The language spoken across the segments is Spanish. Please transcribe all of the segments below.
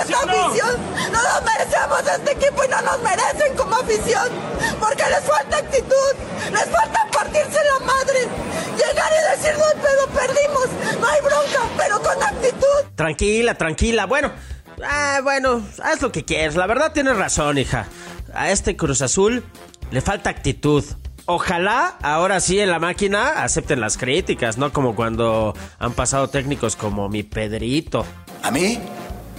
Esta afición, no nos merecemos este equipo y no nos merecen como afición, porque les falta actitud, les falta partirse la madre, llegar y decir no pero perdimos, no hay bronca, pero con actitud. Tranquila, tranquila, bueno, ah, bueno, haz lo que quieras, la verdad tienes razón, hija. A este Cruz Azul le falta actitud. Ojalá ahora sí en la máquina acepten las críticas, no como cuando han pasado técnicos como mi Pedrito. A mí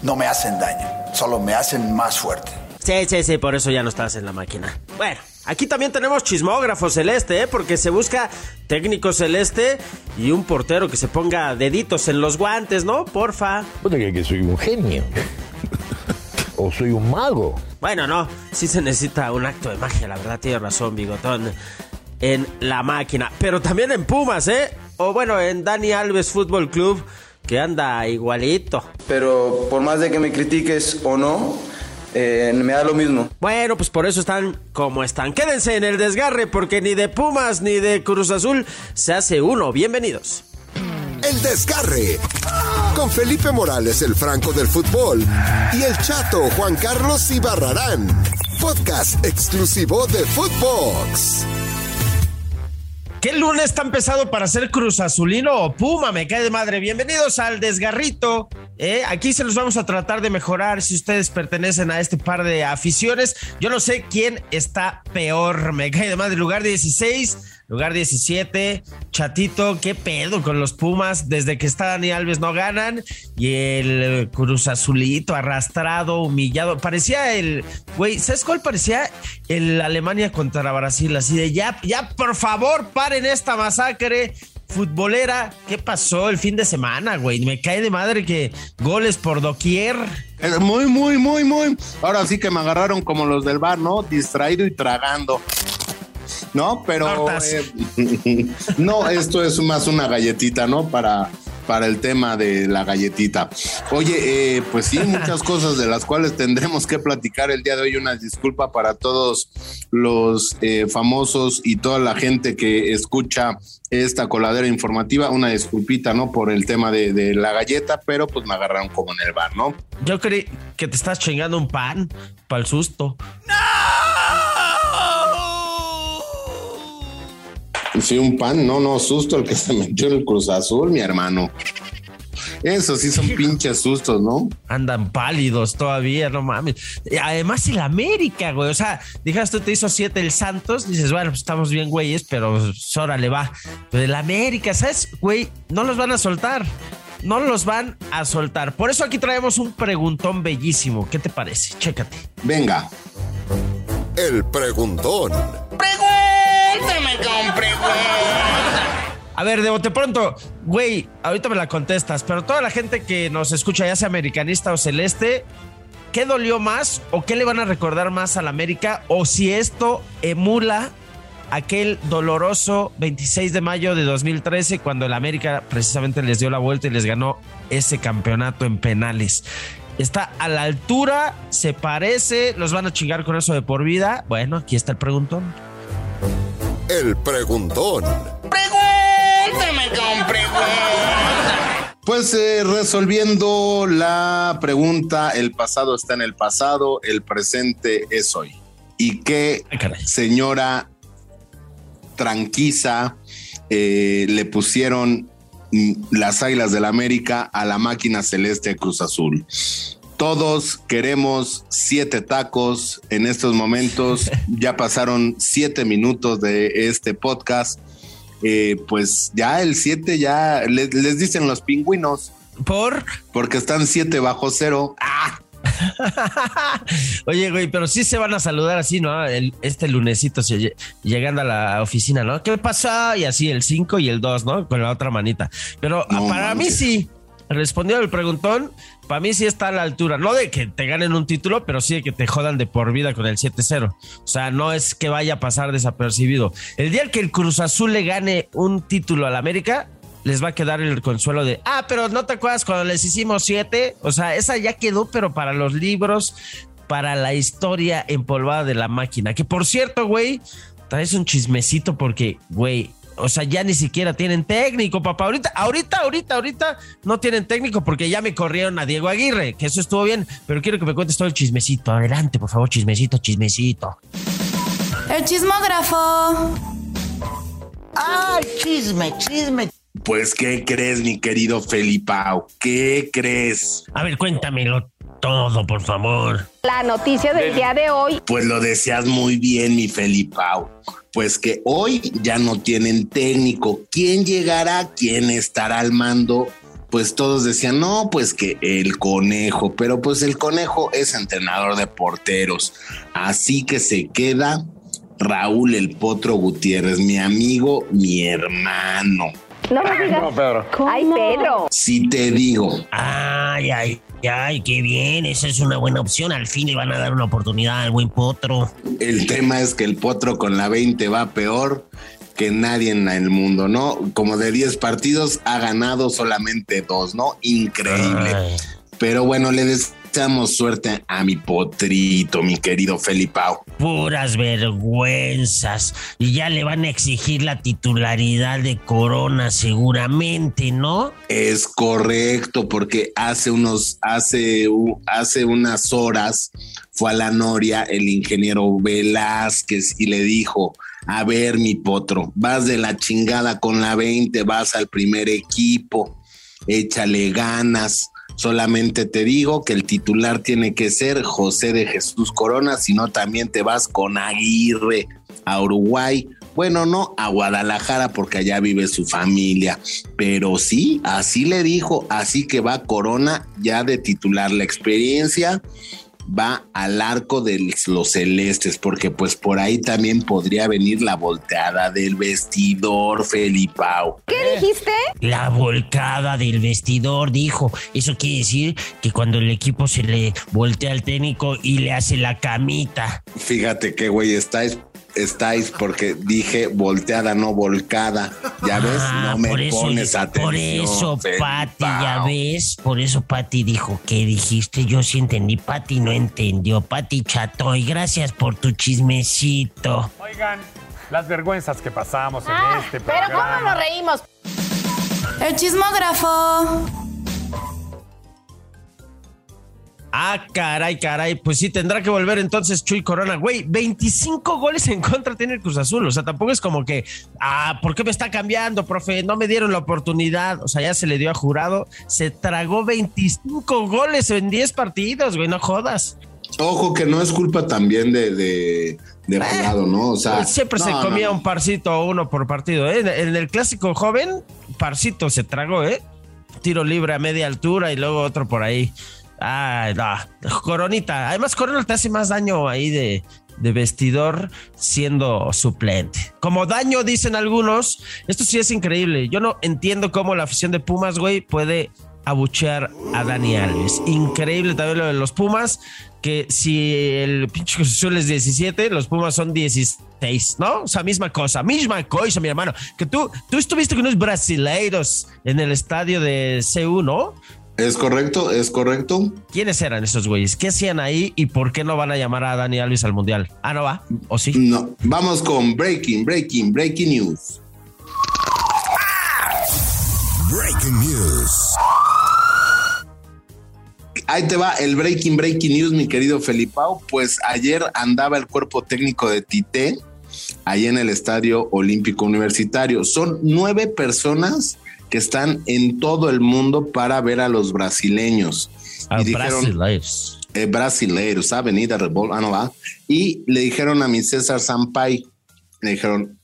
no me hacen daño, solo me hacen más fuerte. Sí, sí, sí, por eso ya no estás en la máquina. Bueno, aquí también tenemos chismógrafo celeste, ¿eh? porque se busca técnico celeste y un portero que se ponga deditos en los guantes, ¿no? Porfa. ¿Puta que, que soy un genio? ¿O soy un mago? Bueno, no, sí se necesita un acto de magia, la verdad, tiene razón, Bigotón. En la máquina, pero también en Pumas, ¿eh? O bueno, en Dani Alves Fútbol Club, que anda igualito. Pero por más de que me critiques o no, eh, me da lo mismo. Bueno, pues por eso están como están. Quédense en el desgarre, porque ni de Pumas ni de Cruz Azul se hace uno. Bienvenidos. El desgarre. Con Felipe Morales, el Franco del fútbol. Y el chato Juan Carlos Ibarrarán. Podcast exclusivo de Footbox. ¿Qué lunes está empezado para ser Cruz Azulino o Puma? Me cae de madre. Bienvenidos al desgarrito. ¿eh? Aquí se los vamos a tratar de mejorar si ustedes pertenecen a este par de aficiones. Yo no sé quién está peor. Me cae de madre. Lugar 16 Lugar 17, Chatito, qué pedo con los Pumas. Desde que está Dani Alves no ganan. Y el Cruz Azulito arrastrado, humillado. Parecía el, güey, ¿sabes cuál parecía? El Alemania contra Brasil. Así de ya, ya, por favor, paren esta masacre futbolera. ¿Qué pasó el fin de semana, güey? Me cae de madre que goles por doquier. Muy, muy, muy, muy. Ahora sí que me agarraron como los del bar, ¿no? Distraído y tragando. ¿No? Pero eh, no, esto es más una galletita, ¿no? Para, para el tema de la galletita. Oye, eh, pues sí, muchas cosas de las cuales tendremos que platicar el día de hoy. Una disculpa para todos los eh, famosos y toda la gente que escucha esta coladera informativa. Una disculpita, ¿no? Por el tema de, de la galleta, pero pues me agarraron como en el bar, ¿no? Yo creí que te estás chingando un pan para el susto. ¡No! Sí, un pan, no, no, susto el que se metió en el Cruz Azul, mi hermano. Eso sí son pinches sustos, ¿no? Andan pálidos todavía, no mames. Además, el América, güey. O sea, dijeras tú te hizo siete el Santos, dices, bueno, pues estamos bien, güeyes, pero ahora le va. Pero el América, ¿sabes, güey? No los van a soltar. No los van a soltar. Por eso aquí traemos un preguntón bellísimo. ¿Qué te parece? Chécate. Venga. El preguntón. A ver, de bote pronto, güey, ahorita me la contestas, pero toda la gente que nos escucha, ya sea americanista o celeste, ¿qué dolió más o qué le van a recordar más a la América? O si esto emula aquel doloroso 26 de mayo de 2013 cuando el América precisamente les dio la vuelta y les ganó ese campeonato en penales. Está a la altura, se parece, los van a chingar con eso de por vida. Bueno, aquí está el preguntón. El preguntón. Pregúntame con Pues eh, resolviendo la pregunta, el pasado está en el pasado, el presente es hoy. ¿Y qué señora tranquiza eh, le pusieron las Águilas del la América a la máquina celeste Cruz Azul? Todos queremos siete tacos en estos momentos. ya pasaron siete minutos de este podcast. Eh, pues ya el siete ya les, dicen los pingüinos. ¿Por? Porque están siete bajo cero. ¡Ah! Oye, güey, pero sí se van a saludar así, ¿no? este lunesito llegando a la oficina, ¿no? ¿Qué pasa? Y así el cinco y el dos, ¿no? Con la otra manita. Pero para mí sí, respondió el preguntón, para mí sí está a la altura, no de que te ganen un título, pero sí de que te jodan de por vida con el 7-0. O sea, no es que vaya a pasar desapercibido. El día que el Cruz Azul le gane un título al América, les va a quedar el consuelo de, ah, pero no te acuerdas cuando les hicimos siete. O sea, esa ya quedó, pero para los libros, para la historia empolvada de la máquina. Que por cierto, güey, traes un chismecito porque, güey, o sea, ya ni siquiera tienen técnico, papá. Ahorita, ahorita, ahorita, ahorita no tienen técnico porque ya me corrieron a Diego Aguirre, que eso estuvo bien, pero quiero que me cuentes todo el chismecito. Adelante, por favor, chismecito, chismecito. El chismógrafo. ¡Ay, chisme, chisme! Pues, ¿qué crees, mi querido Felipao? ¿Qué crees? A ver, cuéntamelo todo, por favor. La noticia del día de hoy. Pues lo decías muy bien, mi Felipao. Pues que hoy ya no tienen técnico. ¿Quién llegará? ¿Quién estará al mando? Pues todos decían, no, pues que el conejo, pero pues el conejo es entrenador de porteros. Así que se queda Raúl el Potro Gutiérrez, mi amigo, mi hermano. No me digas. Pedro. Ay, Pedro. Si te digo, Ay, ay, ay, qué bien. Esa es una buena opción. Al fin le van a dar una oportunidad al buen potro. el tema es que el Potro con la 20 va peor que nadie en el mundo, ¿no? Como de 10 partidos ha ganado solamente dos, ¿no? Increíble. Ay. Pero bueno, le deseamos suerte a mi potrito, mi querido Felipao. Puras vergüenzas. Y ya le van a exigir la titularidad de Corona seguramente, ¿no? Es correcto, porque hace unos, hace, hace unas horas fue a la Noria el ingeniero Velázquez y le dijo: A ver, mi potro, vas de la chingada con la 20, vas al primer equipo, échale ganas. Solamente te digo que el titular tiene que ser José de Jesús Corona, si no también te vas con Aguirre a Uruguay. Bueno, no a Guadalajara porque allá vive su familia, pero sí, así le dijo, así que va Corona ya de titular la experiencia, va al arco de los celestes, porque pues por ahí también podría venir la volteada del vestidor, Felipao. ¿Qué dijiste? La volcada del vestidor, dijo. Eso quiere decir que cuando el equipo se le voltea al técnico y le hace la camita. Fíjate qué güey estáis, estáis porque dije volteada, no volcada. Ya ves, Ah, no me eso, pones atención. Por eso, Pati, ya ves. Por eso Pati dijo que dijiste. Yo sí entendí. Pati no entendió. Pati Chatoy, gracias por tu chismecito. Oigan, las vergüenzas que pasamos en Ah, este pero programa. ¿cómo nos reímos? El chismógrafo. Ah, caray, caray. Pues sí, tendrá que volver entonces Chuy Corona. Güey, 25 goles en contra tiene el Cruz Azul. O sea, tampoco es como que, ah, ¿por qué me está cambiando, profe? No me dieron la oportunidad. O sea, ya se le dio a jurado. Se tragó 25 goles en 10 partidos, güey, no jodas. Ojo que no es culpa también de, de, de jurado, ¿no? O sea, siempre se no, comía no. un parcito o uno por partido. ¿eh? En, en el clásico joven, parcito se tragó, ¿eh? Tiro libre a media altura y luego otro por ahí. Ay. Coronita. Además, Corona te hace más daño ahí de, de vestidor siendo suplente. Como daño, dicen algunos. Esto sí es increíble. Yo no entiendo cómo la afición de Pumas, güey, puede abuchear a Dani Alves. Increíble también lo de los Pumas, que si el pinche Cruz Azul es 17, los Pumas son 16, ¿no? O sea, misma cosa, misma cosa, mi hermano. Que tú, tú estuviste con unos brasileiros en el estadio de CU, ¿no? Es correcto, es correcto. ¿Quiénes eran esos güeyes? ¿Qué hacían ahí y por qué no van a llamar a Dani Alves al Mundial? Ah, ¿no va? ¿O sí? No, vamos con breaking, breaking, breaking news. Breaking News. Ahí te va el breaking, breaking news, mi querido Felipao. Pues ayer andaba el cuerpo técnico de Tite ahí en el Estadio Olímpico Universitario. Son nueve personas que están en todo el mundo para ver a los brasileños. A Y dijeron, brasileiros. eh, brasileiros, Avenida Rebol, ah, no va. Y le dijeron a mi César Sampay, le dijeron,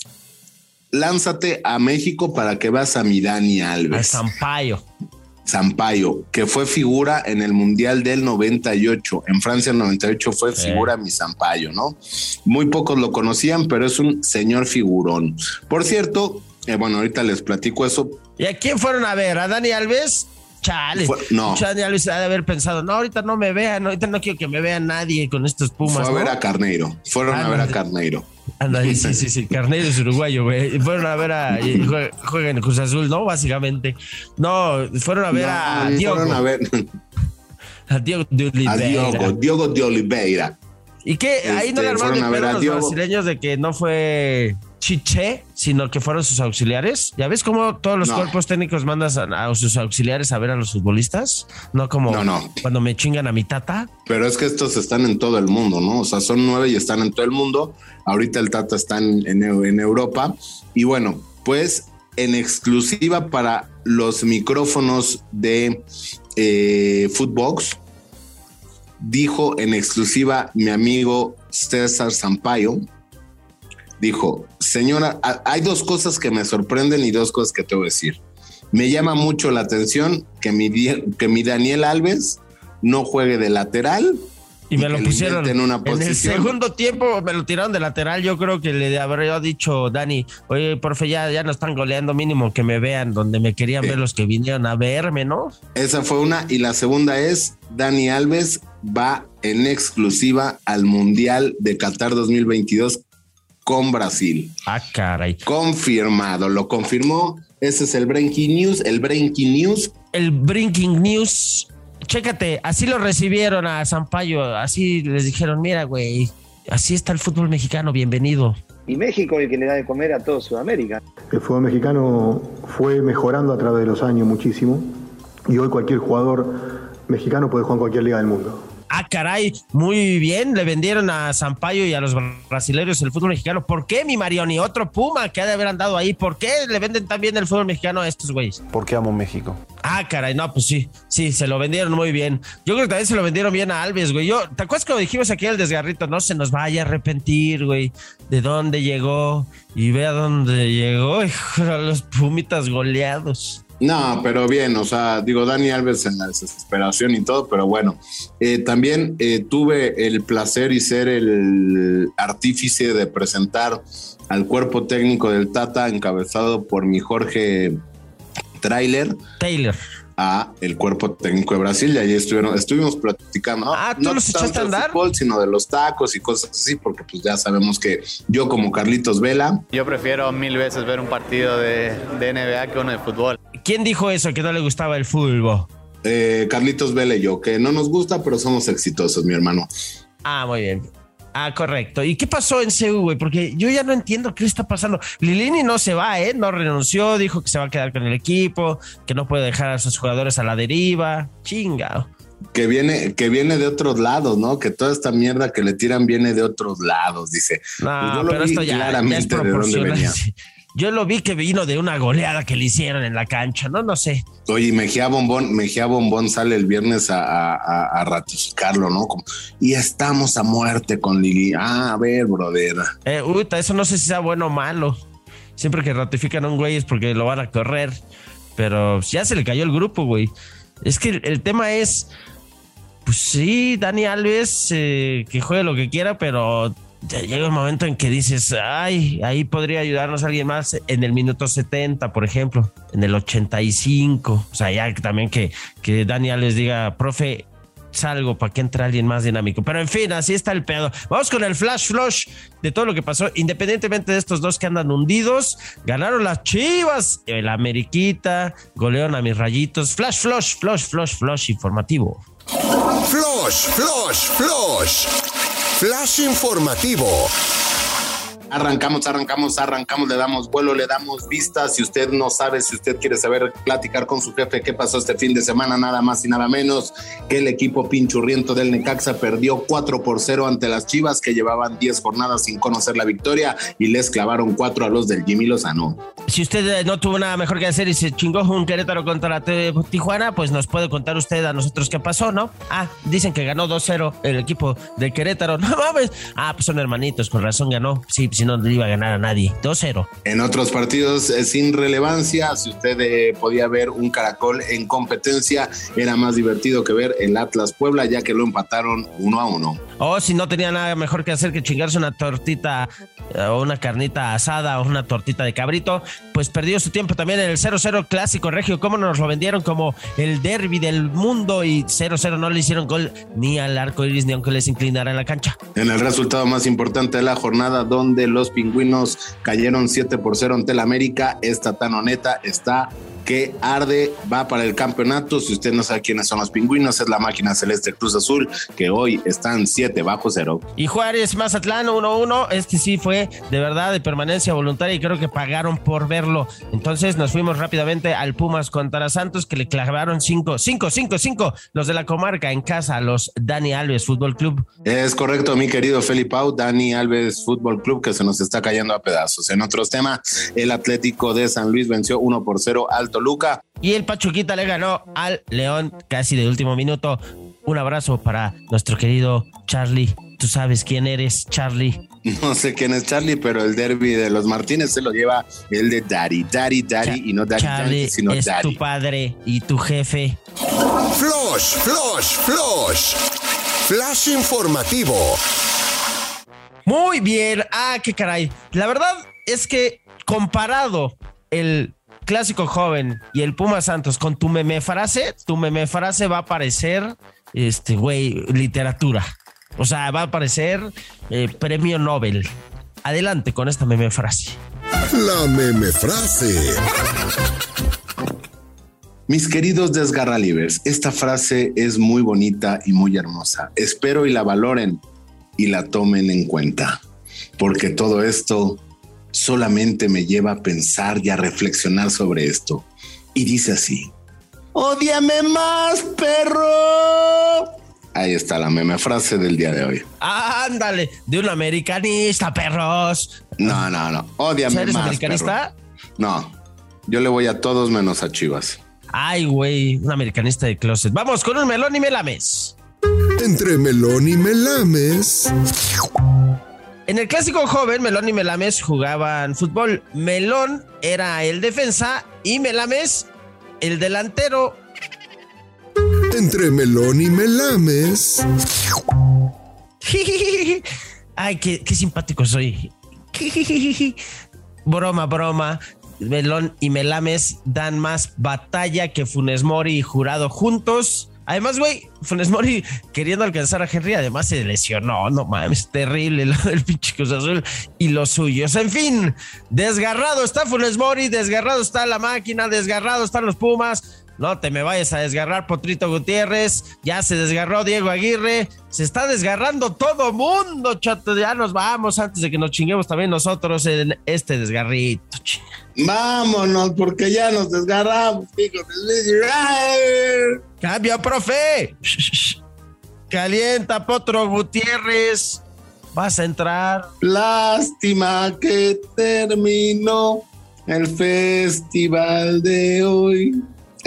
lánzate a México para que vas a mi Dani A Alves. Sampaio. Sampaio, que fue figura en el Mundial del 98. En Francia el 98 fue Sí. figura mi Sampaio, ¿no? Muy pocos lo conocían, pero es un señor figurón. Por cierto, eh, bueno, ahorita les platico eso. ¿Y a quién fueron a ver? ¿A Dani Alves? Chale. Fue- no. Dani Alves ha de haber pensado, no, ahorita no me vean, ahorita no quiero que me vea nadie con estos Pumas. fue a ¿no? ver a Carneiro. Fueron Ah, a ver a Carneiro. Anda, sí, sí, sí, Carneiro es uruguayo, güey. Fueron a ver a. Juegan en Cruz Azul, ¿no? Básicamente. No, fueron a ver a Diogo. Fueron a ver A Diogo de a Oliveira. Diogo, Diogo de Oliveira. ¿Y qué? Ahí no Este, le armaron fueron mi a a los Diogo. brasileños de que no fue Chiché, sino que fueron sus auxiliares. ¿Ya ves cómo todos los No. cuerpos técnicos mandan a, a sus auxiliares a ver a los futbolistas? No como No, no. cuando me chingan a mi tata. Pero es que estos están en todo el mundo, ¿no? O sea, son nueve y están en todo el mundo. Ahorita el Tata está en, en Europa. Y bueno, pues en exclusiva para los micrófonos de eh, Footbox, dijo en exclusiva mi amigo César Sampaio, dijo, señora, hay dos cosas que me sorprenden y dos cosas que te voy a decir. Me llama mucho la atención que mi, que mi Daniel Alves no juegue de lateral. Y me lo pusieron inventen una en el posición. segundo tiempo, me lo tiraron de lateral. Yo creo que le habría dicho Dani, oye, porfe, ya, ya no están goleando mínimo que me vean donde me querían ver los que vinieron a verme, ¿no? Esa fue una. Y la segunda es, Dani Alves va en exclusiva al Mundial de Qatar 2022 con Brasil. Ah, caray. Confirmado, lo confirmó. Ese es el Breaking News, el Breaking News. El Breaking News. Chécate, así lo recibieron a Sampaio, así les dijeron, mira, güey, así está el fútbol mexicano, bienvenido. Y México el que le da de comer a todo Sudamérica. El fútbol mexicano fue mejorando a través de los años muchísimo y hoy cualquier jugador mexicano puede jugar en cualquier liga del mundo. Ah, caray, muy bien, le vendieron a Sampaio y a los brasileños el fútbol mexicano. ¿Por qué, mi Marioni? Otro Puma que ha de haber andado ahí. ¿Por qué le venden tan bien el fútbol mexicano a estos güeyes? Porque amo México. Ah, caray, no, pues sí, sí, se lo vendieron muy bien. Yo creo que también se lo vendieron bien a Alves, güey. Yo, ¿te acuerdas cuando dijimos aquí el desgarrito? No se nos vaya a arrepentir, güey, de dónde llegó y ve a dónde llegó, hijo, a los pumitas goleados. No, pero bien, o sea, digo, Dani Alves en la desesperación y todo, pero bueno, eh, también eh, tuve el placer y ser el artífice de presentar al cuerpo técnico del Tata, encabezado por mi Jorge Trailer. Taylor. A el cuerpo técnico de Brasil, y ahí estuvieron, estuvimos platicando. Ah, ¿tú no los echaste a de andar? fútbol, sino de los tacos y cosas así, porque pues ya sabemos que yo como Carlitos Vela, Yo prefiero mil veces ver un partido de, de NBA que uno de fútbol. ¿Quién dijo eso, que no le gustaba el fútbol? eh, Carlitos Vela y yo, que no nos gusta, pero somos exitosos, mi hermano. Ah, muy bien. Ah, correcto. ¿Y qué pasó en CU, güey? Porque yo ya no entiendo qué está pasando. Lilini no se va, ¿eh? No renunció, dijo que se va a quedar con el equipo, que no puede dejar a sus jugadores a la deriva. Chingado. que viene, que viene de otros lados, ¿no? Que toda esta mierda que le tiran viene de otros lados, dice. No, Pues yo lo pero vi esto ya, ya es de dónde proporcional. venía. Yo lo vi que vino de una goleada que le hicieron en la cancha, ¿no? No sé. Oye, Mejía Bombón, Mejía Bombón sale el viernes a, a- a- a ratificarlo, ¿no? Como, y estamos a muerte con Lili. Ah, a ver, brother. Eh, uta, eso no sé si sea bueno o malo. Siempre que ratifican a un güey es porque lo van a correr. Pero ya se le cayó el grupo, güey. Es que el, el tema es. Pues sí, Dani Alves, eh, que juegue lo que quiera, pero llega un momento en que dices, ay, ahí podría ayudarnos alguien más en el minuto 70, por ejemplo, en el 85. O sea, ya también que, que Dani Alves diga, profe, salgo para que entre alguien más dinámico. Pero en fin, así está el pedo. Vamos con el flash flush de todo lo que pasó. Independientemente de estos dos que andan hundidos, ganaron las chivas, el Ameriquita, golearon a mis rayitos. Flash flush, flush, flush, flush informativo. Flush, flush, flush. Flash informativo. Arrancamos, arrancamos, arrancamos, le damos vuelo, le damos vista. Si usted no sabe, si usted quiere saber, platicar con su jefe qué pasó este fin de semana, nada más y nada menos que el equipo pinchurriento del Necaxa perdió 4 por 0 ante las Chivas que llevaban 10 jornadas sin conocer la victoria y les clavaron 4 a los del Jimmy Lozano. Si usted eh, no tuvo nada mejor que hacer y se chingó un Querétaro contra T- Tijuana, pues nos puede contar usted a nosotros qué pasó, ¿no? Ah, dicen que ganó 2-0 el equipo de Querétaro. No mames. Ah, pues son hermanitos, con razón ganó. Sí, si no le iba a ganar a nadie. 2-0. En otros partidos eh, sin relevancia, si usted eh, podía ver un caracol en competencia, era más divertido que ver el Atlas Puebla, ya que lo empataron uno a uno. O si no tenía nada mejor que hacer que chingarse una tortita eh, o una carnita asada o una tortita de cabrito, pues perdió su tiempo también en el 0-0 clásico regio. ¿Cómo nos lo vendieron como el derby del mundo? Y 0-0 no le hicieron gol ni al arco iris ni aunque les inclinara en la cancha. En el resultado más importante de la jornada, donde los pingüinos cayeron 7 por 0 ante el América, esta tan honeta está que arde, va para el campeonato. Si usted no sabe quiénes son los pingüinos, es la máquina celeste Cruz Azul, que hoy están 7 bajo cero. Y Juárez Mazatlán 1-1, este sí fue de verdad de permanencia voluntaria y creo que pagaron por verlo. Entonces nos fuimos rápidamente al Pumas contra Santos, que le clavaron 5, 5, 5, 5, los de la comarca en casa, los Dani Alves Fútbol Club. Es correcto, mi querido Felipao, Dani Alves Fútbol Club, que se nos está cayendo a pedazos. En otros temas, el Atlético de San Luis venció 1 por 0 Alto Luca. Y el Pachuquita le ganó al León casi de último minuto. Un abrazo para nuestro querido Charlie. Tú sabes quién eres, Charlie. No sé quién es Charlie, pero el derby de los Martínez se lo lleva el de Daddy, Daddy, Daddy y no Daddy, Charlie Daddy, sino es Daddy. tu padre y tu jefe. Flush, flush, flush. Flash informativo. Muy bien. Ah, qué caray. La verdad es que comparado el clásico joven y el Puma Santos con tu meme frase, tu meme frase va a parecer, este, güey, literatura. O sea, va a parecer eh, premio Nobel. Adelante con esta meme frase. La meme frase. Mis queridos desgarralivers, esta frase es muy bonita y muy hermosa. Espero y la valoren y la tomen en cuenta, porque todo esto solamente me lleva a pensar y a reflexionar sobre esto. Y dice así, ¡Ódiame más, perro! Ahí está la meme frase del día de hoy. Ándale, de un americanista, perros. No, no, no. Ódiame ¿Eres más. americanista? perro. No. Yo le voy a todos menos a Chivas. Ay, güey, un americanista de closet. Vamos con un melón y melames. Entre melón y melames. En el clásico joven, Melón y Melames jugaban fútbol. Melón era el defensa y Melames el delantero. Entre melón y melames. Ay, qué, qué simpático soy. broma, broma. Melón y Melames dan más batalla que Funes Mori y Jurado juntos. Además, güey, Funes Mori queriendo alcanzar a Henry, además se lesionó. No mames, terrible lo del pinche Cruz Azul y los suyos. En fin, desgarrado está Funes Mori, desgarrado está la máquina, desgarrado están los Pumas. No te me vayas a desgarrar, Potrito Gutiérrez. Ya se desgarró Diego Aguirre. Se está desgarrando todo mundo, chato. Ya nos vamos antes de que nos chinguemos también nosotros en este desgarrito. chinga. Vámonos, porque ya nos desgarramos, hijos de. Cambio, profe. Calienta, Potro Gutiérrez. Vas a entrar. Lástima que terminó el festival de hoy.